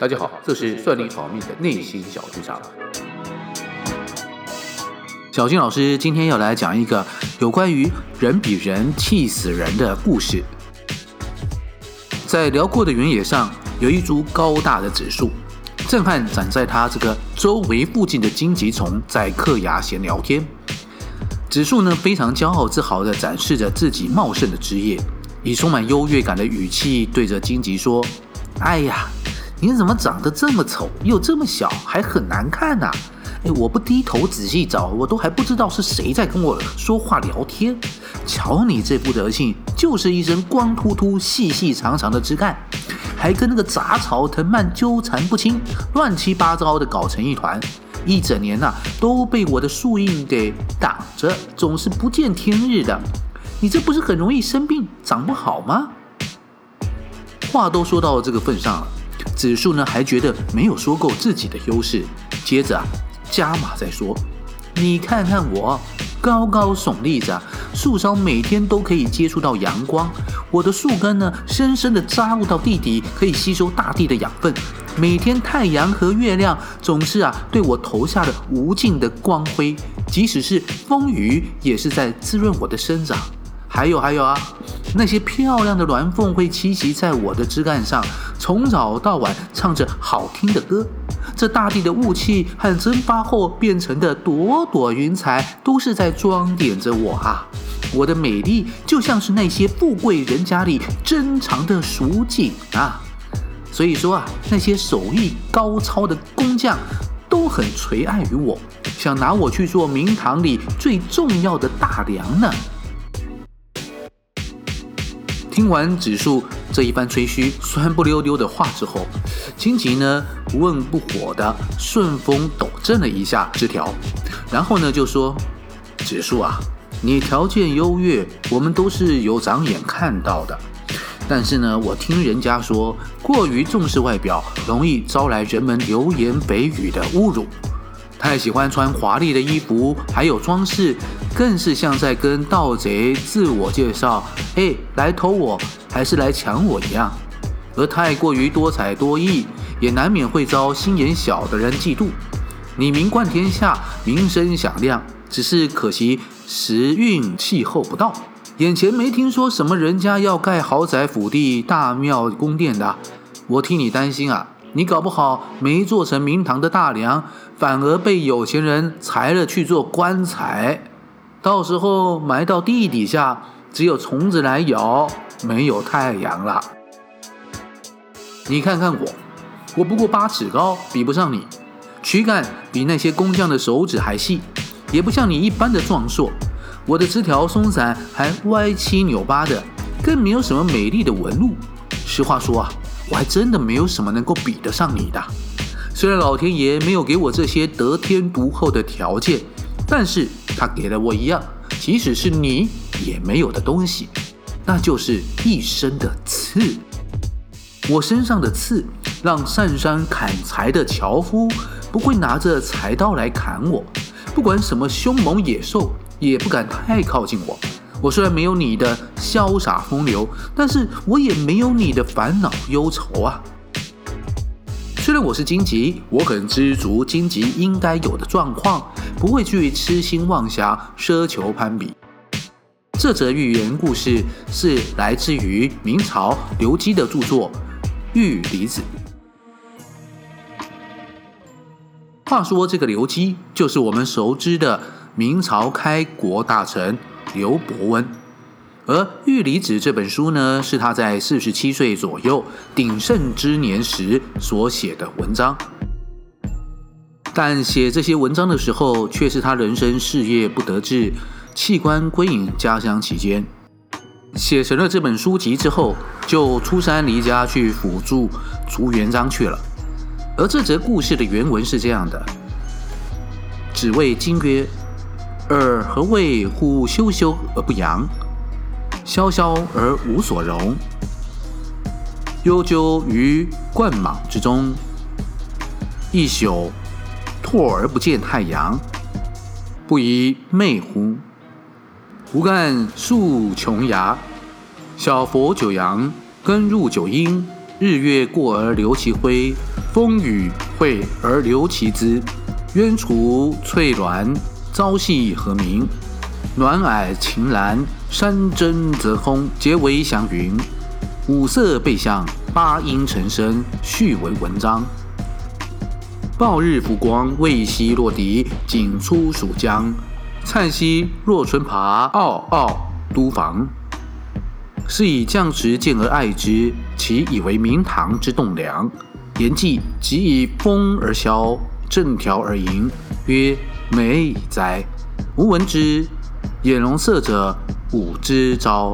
大家好，这是算你好命的内心小剧场。小金老师今天要来讲一个有关于人比人气死人的故事。在辽阔的原野上，有一株高大的紫树，正和长在它这个周围附近的荆棘丛在嗑牙闲聊天。紫树呢，非常骄傲自豪地展示着自己茂盛的枝叶，以充满优越感的语气对着荆棘说：“哎呀，你怎么长得这么丑，又这么小，还很难看呐？哎，我不低头仔细找，我都还不知道是谁在跟我说话聊天。瞧你这副德行，就是一身光秃秃、细细长长的枝干，还跟那个杂草藤蔓纠缠不清，乱七八糟的搞成一团。”一整年呐、都被我的树荫给挡着，总是不见天日的。你这不是很容易生病、长不好吗？话都说到这个份上了，紫树呢还觉得没有说够自己的优势，接着啊加码再说。你看看我，高高耸立着，树梢每天都可以接触到阳光，我的树根呢深深地扎入到地底，可以吸收大地的养分。每天太阳和月亮总是啊对我投下了无尽的光辉，即使是风雨也是在滋润我的生长。还有还有啊，那些漂亮的鸾凤会栖息在我的枝干上，从早到晚唱着好听的歌。这大地的雾气和蒸发后变成的朵朵云彩，都是在装点着我啊！我的美丽就像是那些富贵人家里珍藏的蜀锦啊！所以说啊，那些手艺高超的工匠都很垂爱于我，想拿我去做明堂里最重要的大梁呢。听完紫树这一番吹嘘、酸不溜溜的话之后，荆棘呢不温不火的顺风抖震了一下枝条，然后呢就说：“紫树啊，你条件优越，我们都是有长眼看到的。”但是呢，我听人家说，过于重视外表，容易招来人们流言蜚语的侮辱。太喜欢穿华丽的衣服，还有装饰，更是像在跟盗贼自我介绍：“哎，来偷我，还是来抢我一样。”而太过于多才多艺，也难免会遭心眼小的人嫉妒。你名冠天下，名声响亮，只是可惜时运气候不到。眼前没听说什么人家要盖豪宅、府邸、大庙、宫殿的，我替你担心啊！你搞不好没做成明堂的大梁，反而被有钱人裁了去做棺材，到时候埋到地底下，只有虫子来咬，没有太阳了。你看看我，我不过八尺高，比不上你；躯干比那些工匠的手指还细，也不像你一般的壮硕。我的枝条松散，还歪七扭八的，更没有什么美丽的纹路。实话说啊，我还真的没有什么能够比得上你的。虽然老天爷没有给我这些得天独厚的条件，但是他给了我一样，即使是你也没有的东西，那就是一身的刺。我身上的刺，让上山砍柴的樵夫不会拿着柴刀来砍我，不管什么凶猛野兽。也不敢太靠近我。我虽然没有你的潇洒风流，但是我也没有你的烦恼忧愁啊。虽然我是荆棘，我很知足荆棘应该有的状况，不会去痴心妄想、奢求攀比。这则寓言故事是来自于明朝刘基的著作《玉离子》。话说这个刘基，就是我们熟知的。明朝开国大臣刘伯温，而《玉离子》这本书呢，是他在四十七岁左右鼎盛之年时所写的文章。但写这些文章的时候，却是他人生事业不得志、弃官归隐家乡期间。写成了这本书籍之后，就出山离家去辅助朱元璋去了。而这则故事的原文是这样的：子谓金曰。尔何谓乎修修而不扬，萧萧而无所容？悠鸠于灌莽之中，一宿拓而不见太阳，不亦寐乎？吾干树琼崖，小佛九阳，根入九阴，日月过而留其辉，风雨晦而留其姿。鸢雏翠峦，朝夕和鸣。暖霭晴岚，山珍则空，结为祥云。五色备相，八音成声，序为文章。暴日浮光，未夕落敌，仅出蜀江。灿兮若春爬，傲傲都房。是以将职见而爱之，其以为明堂之栋梁。言既即以风而萧。正条而盈，曰美哉！吾闻之，眼容色者，武之招；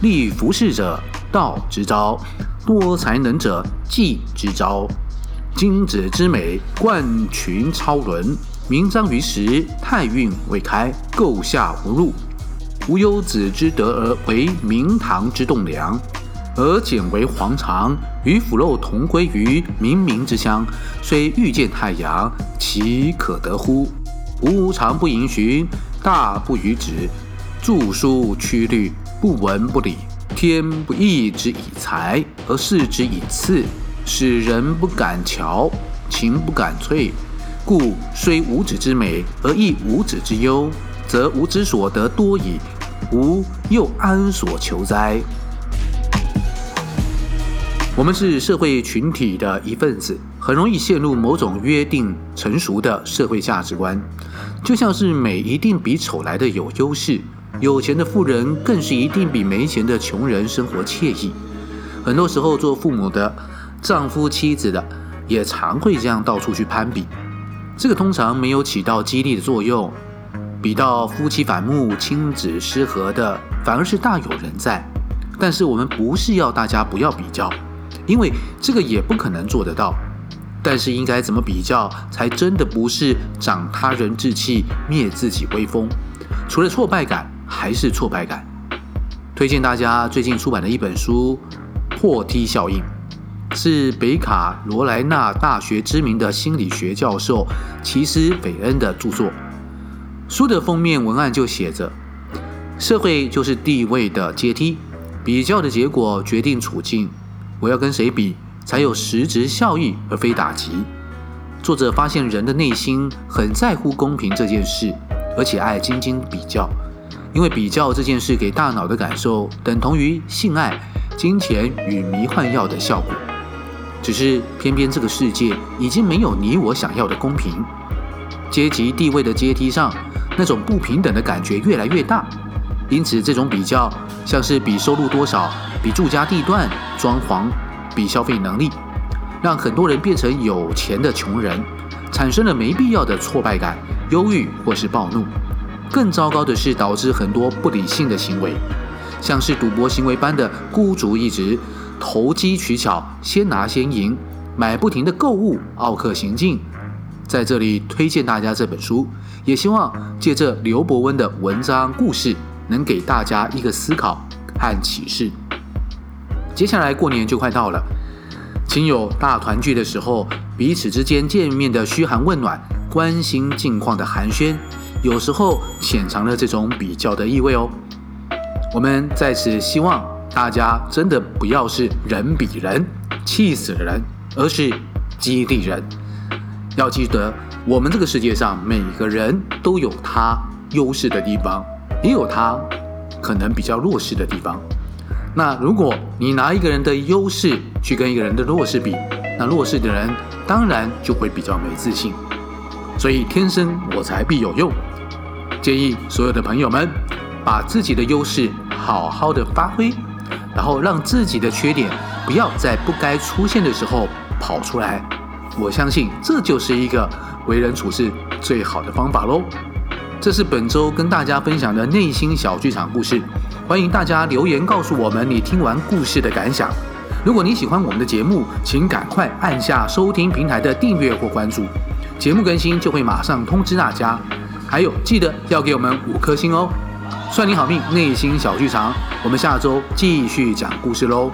立服饰者，道之招；多才能者，技之招。今子之美，冠群超伦，名彰于时，太运未开，构下无入。吾忧子之德而为明堂之栋梁。而简为黄裳，与腐肉同归于冥冥之乡。虽欲见太阳，其可得乎？吾常不盈循，大不逾止，著书曲律，不文不理。天不义之以才，而释之以赐，使人不敢瞧，情不敢摧。故虽无子之美，而亦无子之忧，则吾之所得多矣。吾又安所求哉？我们是社会群体的一份子，很容易陷入某种约定成熟的社会价值观，就像是美一定比丑来的有优势，有钱的富人更是一定比没钱的穷人生活惬意。很多时候，做父母的、丈夫妻子的，也常会这样到处去攀比，这个通常没有起到激励的作用，比到夫妻反目、亲子失和的，反而是大有人在。但是我们不是要大家不要比较。因为这个也不可能做得到，但是应该怎么比较才真的不是长他人志气，灭自己威风？除了挫败感，还是挫败感。推荐大家最近出版的一本书《破梯效应》，是北卡罗来纳大学知名的心理学教授奇斯斐恩的著作。书的封面文案就写着：“社会就是地位的阶梯，比较的结果决定处境。”我要跟谁比才有实质效益，而非打击。作者发现人的内心很在乎公平这件事，而且爱斤斤比较，因为比较这件事给大脑的感受等同于性爱、金钱与迷幻药的效果。只是偏偏这个世界已经没有你我想要的公平，阶级地位的阶梯上那种不平等的感觉越来越大。因此，这种比较像是比收入多少、比住家地段、装潢、比消费能力，让很多人变成有钱的穷人，产生了没必要的挫败感、忧郁或是暴怒。更糟糕的是，导致很多不理性的行为，像是赌博行为般的孤注一掷、投机取巧、先拿先赢、买不停的购物、奥克行径。在这里推荐大家这本书，也希望借着刘伯温的文章故事。能给大家一个思考和启示。接下来过年就快到了，亲友大团聚的时候，彼此之间见面的嘘寒问暖、关心近况的寒暄，有时候潜藏了这种比较的意味哦。我们在此希望大家真的不要是人比人，气死人，而是激励人。要记得，我们这个世界上每个人都有他优势的地方。也有他可能比较弱势的地方。那如果你拿一个人的优势去跟一个人的弱势比，那弱势的人当然就会比较没自信。所以天生我材必有用，建议所有的朋友们把自己的优势好好的发挥，然后让自己的缺点不要在不该出现的时候跑出来。我相信这就是一个为人处事最好的方法喽。这是本周跟大家分享的内心小剧场故事，欢迎大家留言告诉我们你听完故事的感想。如果你喜欢我们的节目，请赶快按下收听平台的订阅或关注，节目更新就会马上通知大家。还有，记得要给我们五颗星哦！算你好命，内心小剧场，我们下周继续讲故事喽。